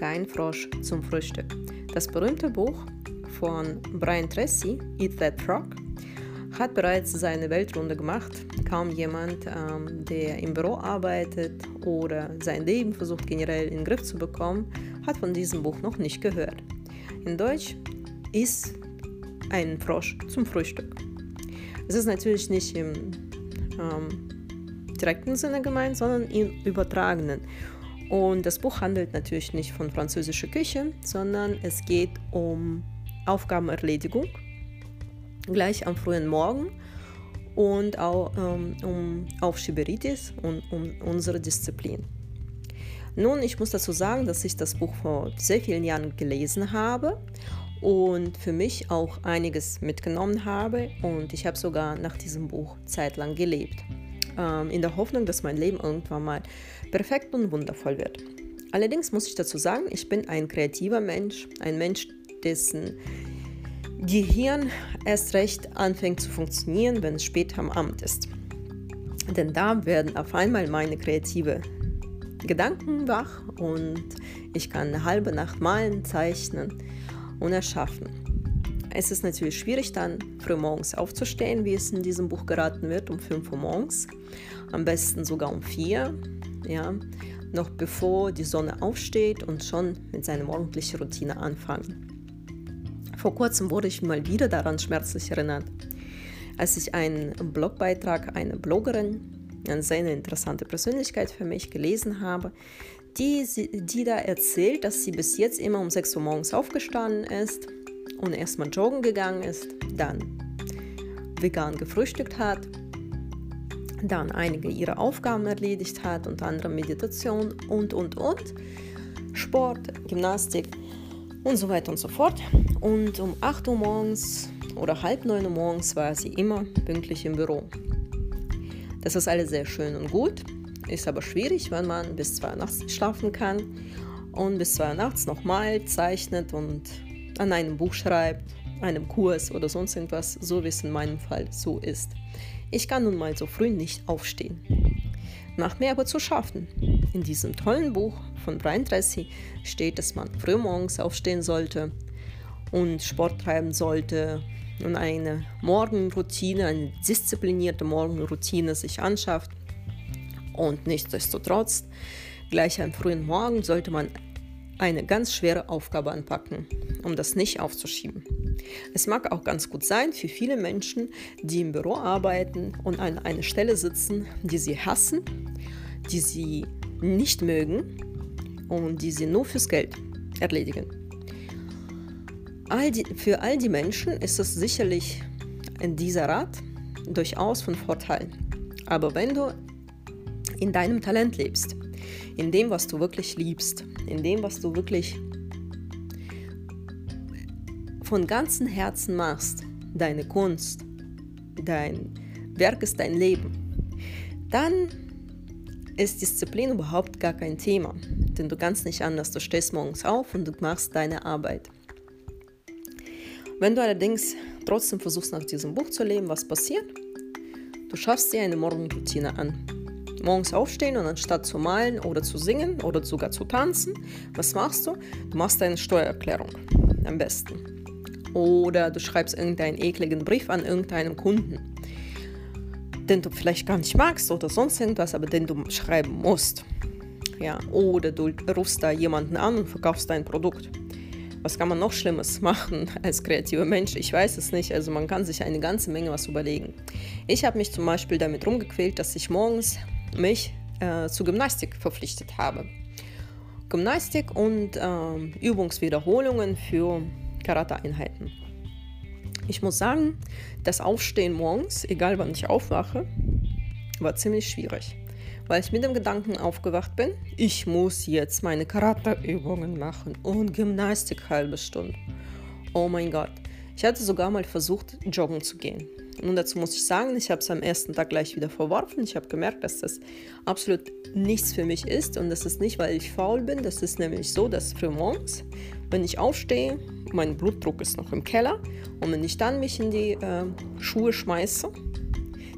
Kein Frosch zum Frühstück. Das berühmte Buch von Brian Tracy, Eat That Frog, hat bereits seine Weltrunde gemacht. Kaum jemand, ähm, der im Büro arbeitet oder sein Leben versucht generell in den Griff zu bekommen, hat von diesem Buch noch nicht gehört. In Deutsch ist ein Frosch zum Frühstück. Es ist natürlich nicht im ähm, direkten Sinne gemeint, sondern im übertragenen. Und das Buch handelt natürlich nicht von französischer Küche, sondern es geht um Aufgabenerledigung gleich am frühen Morgen und auch ähm, um Aufschieberitis und um unsere Disziplin. Nun, ich muss dazu sagen, dass ich das Buch vor sehr vielen Jahren gelesen habe und für mich auch einiges mitgenommen habe und ich habe sogar nach diesem Buch zeitlang gelebt, ähm, in der Hoffnung, dass mein Leben irgendwann mal perfekt und wundervoll wird. Allerdings muss ich dazu sagen, ich bin ein kreativer Mensch, ein Mensch, dessen Gehirn erst recht anfängt zu funktionieren, wenn es spät am Abend ist. Denn da werden auf einmal meine kreative Gedanken wach und ich kann eine halbe Nacht malen, zeichnen und erschaffen. Es ist natürlich schwierig, dann früh morgens aufzustehen, wie es in diesem Buch geraten wird, um 5 Uhr morgens. Am besten sogar um 4, ja, noch bevor die Sonne aufsteht und schon mit seiner morgendlichen Routine anfangen. Vor kurzem wurde ich mal wieder daran schmerzlich erinnert, als ich einen Blogbeitrag einer Bloggerin, eine sehr interessante Persönlichkeit für mich, gelesen habe, die, die da erzählt, dass sie bis jetzt immer um 6 Uhr morgens aufgestanden ist und erstmal joggen gegangen ist, dann vegan gefrühstückt hat, dann einige ihrer Aufgaben erledigt hat, unter anderem Meditation und, und, und, Sport, Gymnastik und so weiter und so fort. Und um 8 Uhr morgens oder halb 9 Uhr morgens war sie immer pünktlich im Büro. Das ist alles sehr schön und gut, ist aber schwierig, wenn man bis 2 Uhr nachts schlafen kann und bis 2 Uhr nachts nochmal zeichnet und an einem Buch schreibt, einem Kurs oder sonst irgendwas, so wie es in meinem Fall so ist. Ich kann nun mal so früh nicht aufstehen. Macht mir aber zu schaffen. In diesem tollen Buch von Brian Tracy steht, dass man früh morgens aufstehen sollte und Sport treiben sollte und eine Morgenroutine, eine disziplinierte Morgenroutine sich anschafft. Und nichtsdestotrotz, gleich am frühen Morgen sollte man eine ganz schwere Aufgabe anpacken, um das nicht aufzuschieben. Es mag auch ganz gut sein für viele Menschen, die im Büro arbeiten und an einer Stelle sitzen, die sie hassen, die sie nicht mögen und die sie nur fürs Geld erledigen. All die, für all die Menschen ist es sicherlich in dieser Rat durchaus von Vorteil. Aber wenn du in deinem Talent lebst, in dem, was du wirklich liebst, in dem, was du wirklich von ganzem Herzen machst, deine Kunst, dein Werk ist dein Leben, dann ist Disziplin überhaupt gar kein Thema. Denn du kannst nicht anders. Du stehst morgens auf und du machst deine Arbeit. Wenn du allerdings trotzdem versuchst, nach diesem Buch zu leben, was passiert? Du schaffst dir eine Morgenroutine an. Morgens aufstehen und anstatt zu malen oder zu singen oder sogar zu tanzen, was machst du? Du machst eine Steuererklärung. Am besten. Oder du schreibst irgendeinen ekligen Brief an irgendeinen Kunden, den du vielleicht gar nicht magst oder sonst irgendwas, aber den du schreiben musst. Ja, oder du rufst da jemanden an und verkaufst dein Produkt. Was kann man noch Schlimmes machen als kreativer Mensch? Ich weiß es nicht. Also man kann sich eine ganze Menge was überlegen. Ich habe mich zum Beispiel damit rumgequält, dass ich morgens mich äh, zu Gymnastik verpflichtet habe. Gymnastik und äh, Übungswiederholungen für Karate-Einheiten. Ich muss sagen, das Aufstehen morgens, egal wann ich aufwache, war ziemlich schwierig, weil ich mit dem Gedanken aufgewacht bin, ich muss jetzt meine Karate-Übungen machen und Gymnastik halbe Stunde. Oh mein Gott. Ich hatte sogar mal versucht, joggen zu gehen. Und dazu muss ich sagen, ich habe es am ersten Tag gleich wieder verworfen. Ich habe gemerkt, dass das absolut nichts für mich ist. Und das ist nicht, weil ich faul bin. Das ist nämlich so, dass früh morgens, wenn ich aufstehe, mein Blutdruck ist noch im Keller. Und wenn ich dann mich in die äh, Schuhe schmeiße,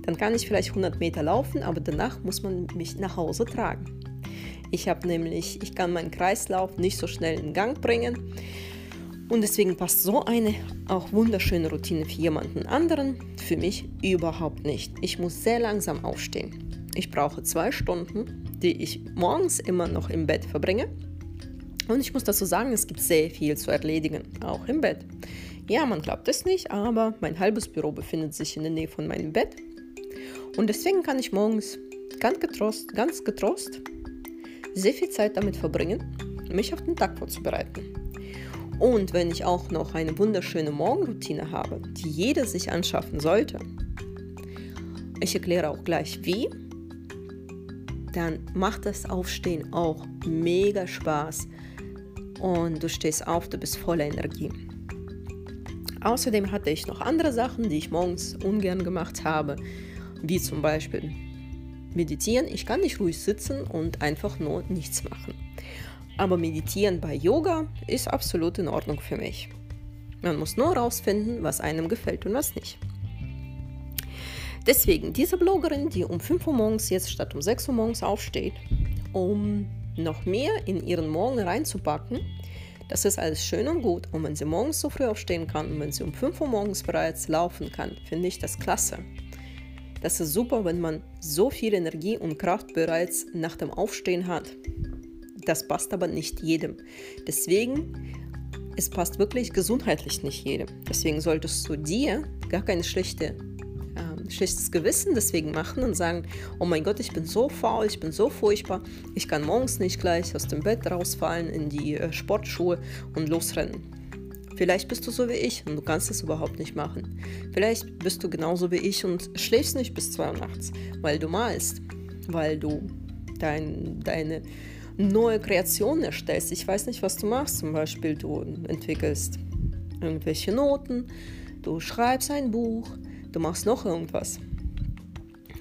dann kann ich vielleicht 100 Meter laufen, aber danach muss man mich nach Hause tragen. Ich habe nämlich, ich kann meinen Kreislauf nicht so schnell in Gang bringen. Und deswegen passt so eine auch wunderschöne Routine für jemanden anderen, für mich überhaupt nicht. Ich muss sehr langsam aufstehen. Ich brauche zwei Stunden, die ich morgens immer noch im Bett verbringe. Und ich muss dazu sagen, es gibt sehr viel zu erledigen, auch im Bett. Ja, man glaubt es nicht, aber mein halbes Büro befindet sich in der Nähe von meinem Bett. Und deswegen kann ich morgens ganz getrost, ganz getrost sehr viel Zeit damit verbringen, mich auf den Tag vorzubereiten. Und wenn ich auch noch eine wunderschöne Morgenroutine habe, die jeder sich anschaffen sollte, ich erkläre auch gleich wie, dann macht das Aufstehen auch mega Spaß und du stehst auf, du bist voller Energie. Außerdem hatte ich noch andere Sachen, die ich morgens ungern gemacht habe, wie zum Beispiel meditieren. Ich kann nicht ruhig sitzen und einfach nur nichts machen. Aber meditieren bei Yoga ist absolut in Ordnung für mich. Man muss nur herausfinden, was einem gefällt und was nicht. Deswegen, diese Bloggerin, die um 5 Uhr morgens jetzt statt um 6 Uhr morgens aufsteht, um noch mehr in ihren Morgen reinzupacken, das ist alles schön und gut. Und wenn sie morgens so früh aufstehen kann und wenn sie um 5 Uhr morgens bereits laufen kann, finde ich das klasse. Das ist super, wenn man so viel Energie und Kraft bereits nach dem Aufstehen hat. Das passt aber nicht jedem. Deswegen, es passt wirklich gesundheitlich nicht jedem. Deswegen solltest du dir gar keine schlechte schlechtes Gewissen deswegen machen und sagen, oh mein Gott, ich bin so faul, ich bin so furchtbar, ich kann morgens nicht gleich aus dem Bett rausfallen in die äh, Sportschuhe und losrennen. Vielleicht bist du so wie ich und du kannst es überhaupt nicht machen. Vielleicht bist du genauso wie ich und schläfst nicht bis 2 Uhr nachts, weil du malst, weil du dein, deine neue Kreation erstellst. Ich weiß nicht, was du machst. Zum Beispiel, du entwickelst irgendwelche Noten, du schreibst ein Buch, du machst noch irgendwas.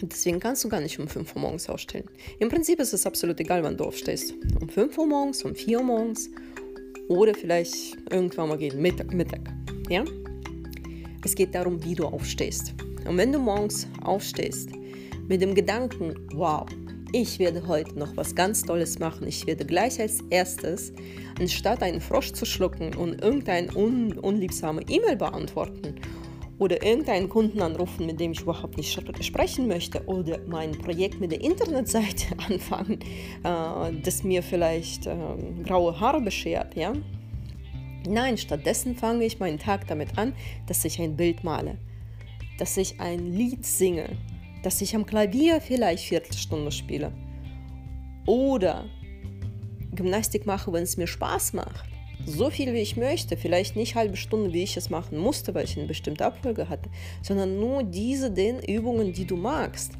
Deswegen kannst du gar nicht um 5 Uhr morgens aufstehen. Im Prinzip ist es absolut egal, wann du aufstehst. Um 5 Uhr morgens, um 4 Uhr morgens oder vielleicht irgendwann mal gegen Mittag. Mittag ja? Es geht darum, wie du aufstehst. Und wenn du morgens aufstehst mit dem Gedanken, wow, ich werde heute noch was ganz Tolles machen. Ich werde gleich als erstes, anstatt einen Frosch zu schlucken und irgendeine un unliebsame E-Mail beantworten oder irgendeinen Kunden anrufen, mit dem ich überhaupt nicht sprechen möchte oder mein Projekt mit der Internetseite anfangen, äh, das mir vielleicht äh, graue Haare beschert, ja? Nein, stattdessen fange ich meinen Tag damit an, dass ich ein Bild male, dass ich ein Lied singe, dass ich am Klavier vielleicht Viertelstunde spiele oder Gymnastik mache, wenn es mir Spaß macht so viel, wie ich möchte, vielleicht nicht halbe Stunde, wie ich es machen musste, weil ich eine bestimmte Abfolge hatte, sondern nur diese den Übungen, die du magst.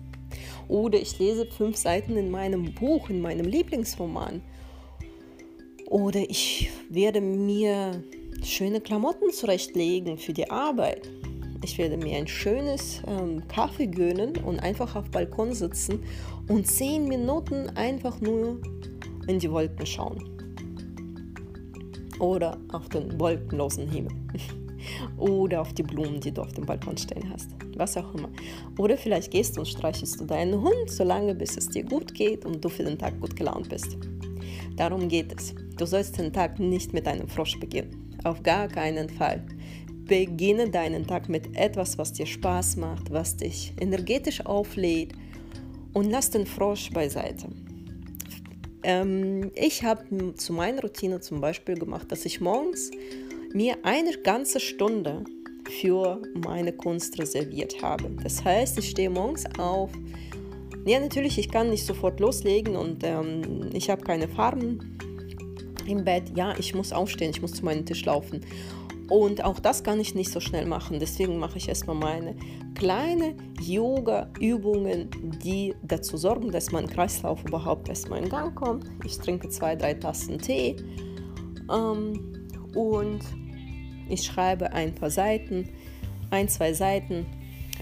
Oder ich lese fünf Seiten in meinem Buch, in meinem Lieblingsroman. Oder ich werde mir schöne Klamotten zurechtlegen für die Arbeit. Ich werde mir ein schönes ähm, Kaffee gönnen und einfach auf Balkon sitzen und zehn Minuten einfach nur in die Wolken schauen oder auf den wolkenlosen Himmel oder auf die Blumen, die du auf dem Balkon stehen hast, was auch immer. Oder vielleicht gehst du und streichelst du deinen Hund, solange bis es dir gut geht und du für den Tag gut gelaunt bist. Darum geht es. Du sollst den Tag nicht mit einem Frosch beginnen. Auf gar keinen Fall. Beginne deinen Tag mit etwas, was dir Spaß macht, was dich energetisch auflädt und lass den Frosch beiseite. Ähm, ich habe zu meiner Routine zum Beispiel gemacht, dass ich morgens mir eine ganze Stunde für meine Kunst reserviert habe. Das heißt, ich stehe morgens auf. Ja, natürlich, ich kann nicht sofort loslegen und ähm, ich habe keine Farben im Bett. Ja, ich muss aufstehen, ich muss zu meinem Tisch laufen. Und auch das kann ich nicht so schnell machen. Deswegen mache ich erstmal meine kleine Yoga-Übungen, die dazu sorgen, dass mein Kreislauf überhaupt erstmal in Gang kommt. Ich trinke zwei, drei Tassen Tee ähm, und ich schreibe ein paar Seiten, ein, zwei Seiten,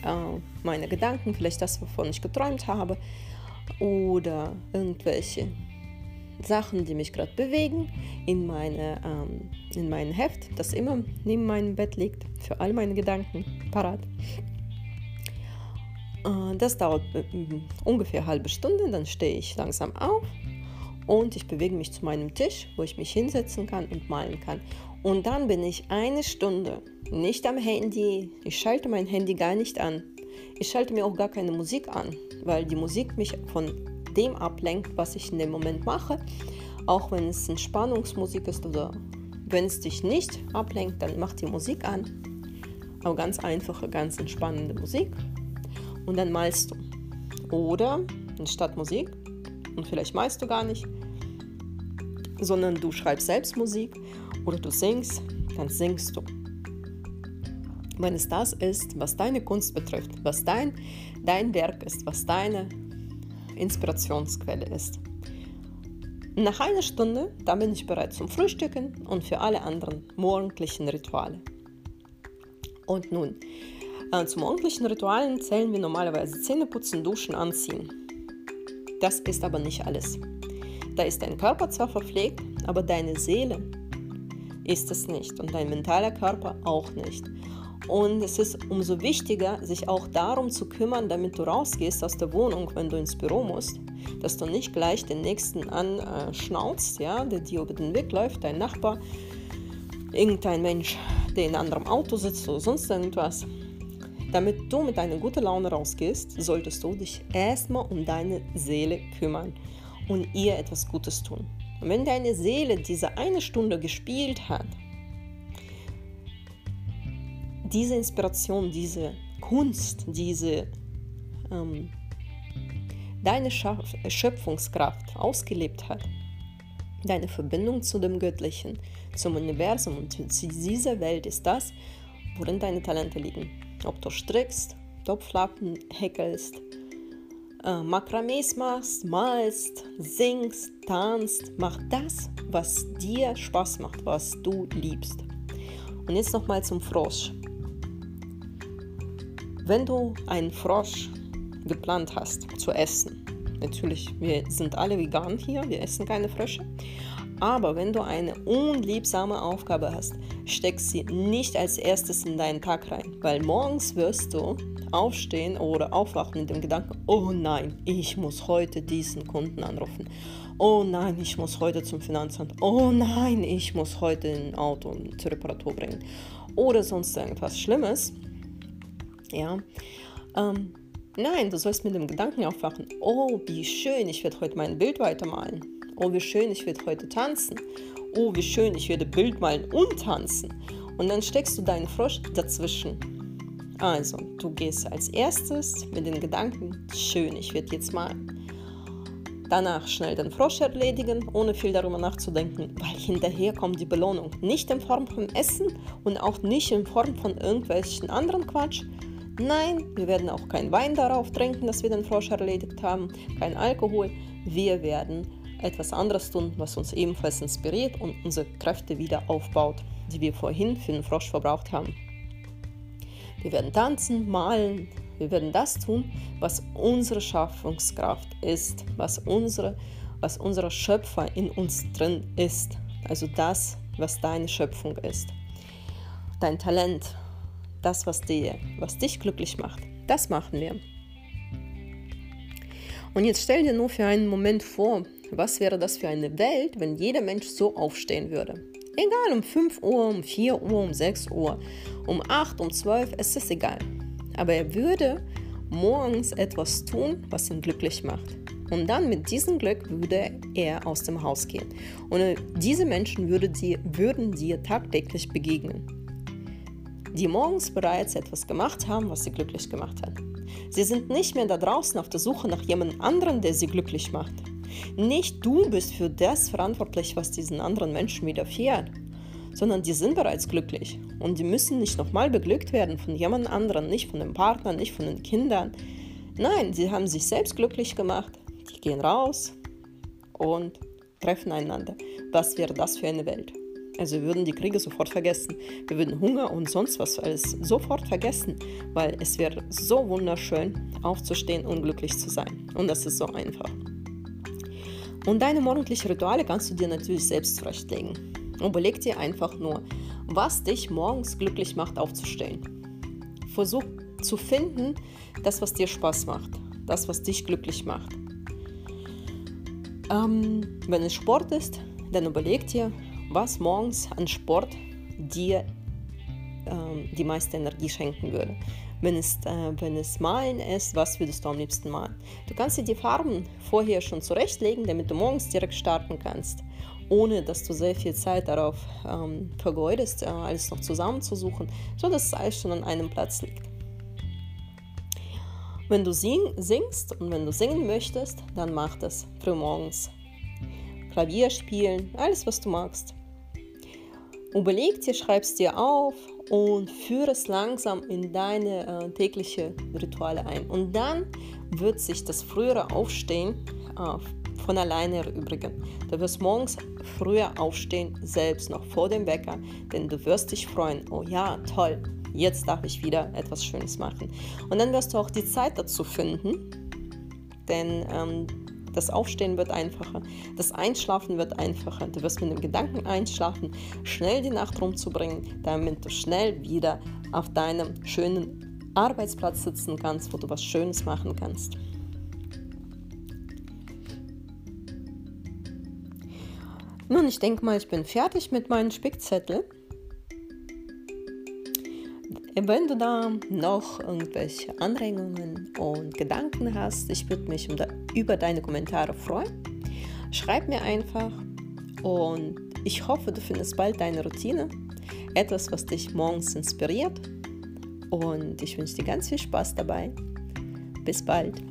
äh, meine Gedanken, vielleicht das, wovon ich geträumt habe oder irgendwelche Sachen, die mich gerade bewegen, in, meine, ähm, in mein Heft, das immer neben meinem Bett liegt, für all meine Gedanken parat. Äh, das dauert äh, ungefähr eine halbe Stunde, dann stehe ich langsam auf und ich bewege mich zu meinem Tisch, wo ich mich hinsetzen kann und malen kann. Und dann bin ich eine Stunde nicht am Handy. Ich schalte mein Handy gar nicht an. Ich schalte mir auch gar keine Musik an, weil die Musik mich von dem ablenkt, was ich in dem Moment mache. Auch wenn es Entspannungsmusik ist oder wenn es dich nicht ablenkt, dann mach die Musik an. Aber ganz einfache, ganz entspannende Musik. Und dann malst du. Oder anstatt Musik, und vielleicht malst du gar nicht, sondern du schreibst selbst Musik oder du singst, dann singst du. Wenn es das ist, was deine Kunst betrifft, was dein, dein Werk ist, was deine Inspirationsquelle ist. Nach einer Stunde, dann bin ich bereit zum Frühstücken und für alle anderen morgendlichen Rituale. Und nun, äh, zu morgendlichen Ritualen zählen wir normalerweise Zähneputzen, Duschen, Anziehen. Das ist aber nicht alles. Da ist dein Körper zwar verpflegt, aber deine Seele ist es nicht und dein mentaler Körper auch nicht. Und es ist umso wichtiger, sich auch darum zu kümmern, damit du rausgehst aus der Wohnung, wenn du ins Büro musst, dass du nicht gleich den nächsten anschnauzt, ja, der dir über den Weg läuft, dein Nachbar, irgendein Mensch, der in einem anderen Auto sitzt oder sonst irgendwas. Damit du mit einer guten Laune rausgehst, solltest du dich erstmal um deine Seele kümmern und ihr etwas Gutes tun. Und wenn deine Seele diese eine Stunde gespielt hat, diese Inspiration, diese Kunst, diese ähm, deine Schöpfungskraft ausgelebt hat, deine Verbindung zu dem Göttlichen, zum Universum und zu dieser Welt ist das, worin deine Talente liegen. Ob du strickst, Topflappen häkelst, äh, Makramees machst, malst, singst, tanzt, mach das, was dir Spaß macht, was du liebst. Und jetzt nochmal zum Frosch. Wenn du einen Frosch geplant hast zu essen, natürlich, wir sind alle vegan hier, wir essen keine Frösche, aber wenn du eine unliebsame Aufgabe hast, steck sie nicht als erstes in deinen Tag rein, weil morgens wirst du aufstehen oder aufwachen mit dem Gedanken, oh nein, ich muss heute diesen Kunden anrufen. Oh nein, ich muss heute zum Finanzamt. Oh nein, ich muss heute ein Auto zur Reparatur bringen. Oder sonst irgendwas Schlimmes. Ja. Ähm, nein, du sollst mit dem Gedanken aufwachen, oh, wie schön, ich werde heute mein Bild weitermalen. Oh, wie schön, ich werde heute tanzen. Oh, wie schön, ich werde Bild malen und tanzen. Und dann steckst du deinen Frosch dazwischen. Also, du gehst als erstes mit den Gedanken, schön, ich werde jetzt malen. Danach schnell den Frosch erledigen, ohne viel darüber nachzudenken, weil hinterher kommt die Belohnung. Nicht in Form von Essen und auch nicht in Form von irgendwelchen anderen Quatsch, Nein, wir werden auch kein Wein darauf trinken, dass wir den Frosch erledigt haben, kein Alkohol. Wir werden etwas anderes tun, was uns ebenfalls inspiriert und unsere Kräfte wieder aufbaut, die wir vorhin für den Frosch verbraucht haben. Wir werden tanzen, malen, wir werden das tun, was unsere Schaffungskraft ist, was unsere, was unser Schöpfer in uns drin ist. Also das, was deine Schöpfung ist. Dein Talent, das, was, dir, was dich glücklich macht, das machen wir. Und jetzt stell dir nur für einen Moment vor, was wäre das für eine Welt, wenn jeder Mensch so aufstehen würde. Egal, um 5 Uhr, um 4 Uhr, um 6 Uhr, um 8, um 12, es ist egal. Aber er würde morgens etwas tun, was ihn glücklich macht. Und dann mit diesem Glück würde er aus dem Haus gehen. Und diese Menschen würde dir, würden dir tagtäglich begegnen die morgens bereits etwas gemacht haben, was sie glücklich gemacht hat. Sie sind nicht mehr da draußen auf der Suche nach jemand anderen, der sie glücklich macht. Nicht du bist für das verantwortlich, was diesen anderen Menschen widerfährt, sondern die sind bereits glücklich und die müssen nicht nochmal beglückt werden von jemand anderem, nicht von dem Partner, nicht von den Kindern. Nein, sie haben sich selbst glücklich gemacht. Die gehen raus und treffen einander. Was wäre das für eine Welt? Also wir würden die Kriege sofort vergessen. Wir würden Hunger und sonst was alles sofort vergessen, weil es wäre so wunderschön, aufzustehen und glücklich zu sein. Und das ist so einfach. Und deine morgendlichen Rituale kannst du dir natürlich selbst zurechtlegen. Überleg dir einfach nur, was dich morgens glücklich macht, aufzustehen. Versuch zu finden, das, was dir Spaß macht, das, was dich glücklich macht. Ähm, wenn es Sport ist, dann überleg dir, was morgens an Sport dir ähm, die meiste Energie schenken würde. Wenn es, äh, wenn es Malen ist, was würdest du am liebsten malen? Du kannst dir die Farben vorher schon zurechtlegen, damit du morgens direkt starten kannst, ohne dass du sehr viel Zeit darauf ähm, vergeudest, äh, alles noch zusammenzusuchen, sodass es alles schon an einem Platz liegt. Wenn du sing, singst und wenn du singen möchtest, dann mach das frühmorgens. Klavier spielen, alles was du magst. Überleg dir, schreib es dir auf und führe es langsam in deine äh, tägliche Rituale ein. Und dann wird sich das frühere Aufstehen äh, von alleine erübrigen. Du wirst morgens früher aufstehen, selbst noch vor dem Wecker, denn du wirst dich freuen. Oh ja, toll, jetzt darf ich wieder etwas Schönes machen. Und dann wirst du auch die Zeit dazu finden, denn ähm, das Aufstehen wird einfacher, das Einschlafen wird einfacher. Du wirst mit dem Gedanken einschlafen, schnell die Nacht rumzubringen, damit du schnell wieder auf deinem schönen Arbeitsplatz sitzen kannst, wo du was Schönes machen kannst. Nun, ich denke mal, ich bin fertig mit meinen Spickzetteln. Wenn du da noch irgendwelche Anregungen und Gedanken hast, ich würde mich über deine Kommentare freuen. Schreib mir einfach und ich hoffe, du findest bald deine Routine, etwas, was dich morgens inspiriert. Und ich wünsche dir ganz viel Spaß dabei. Bis bald.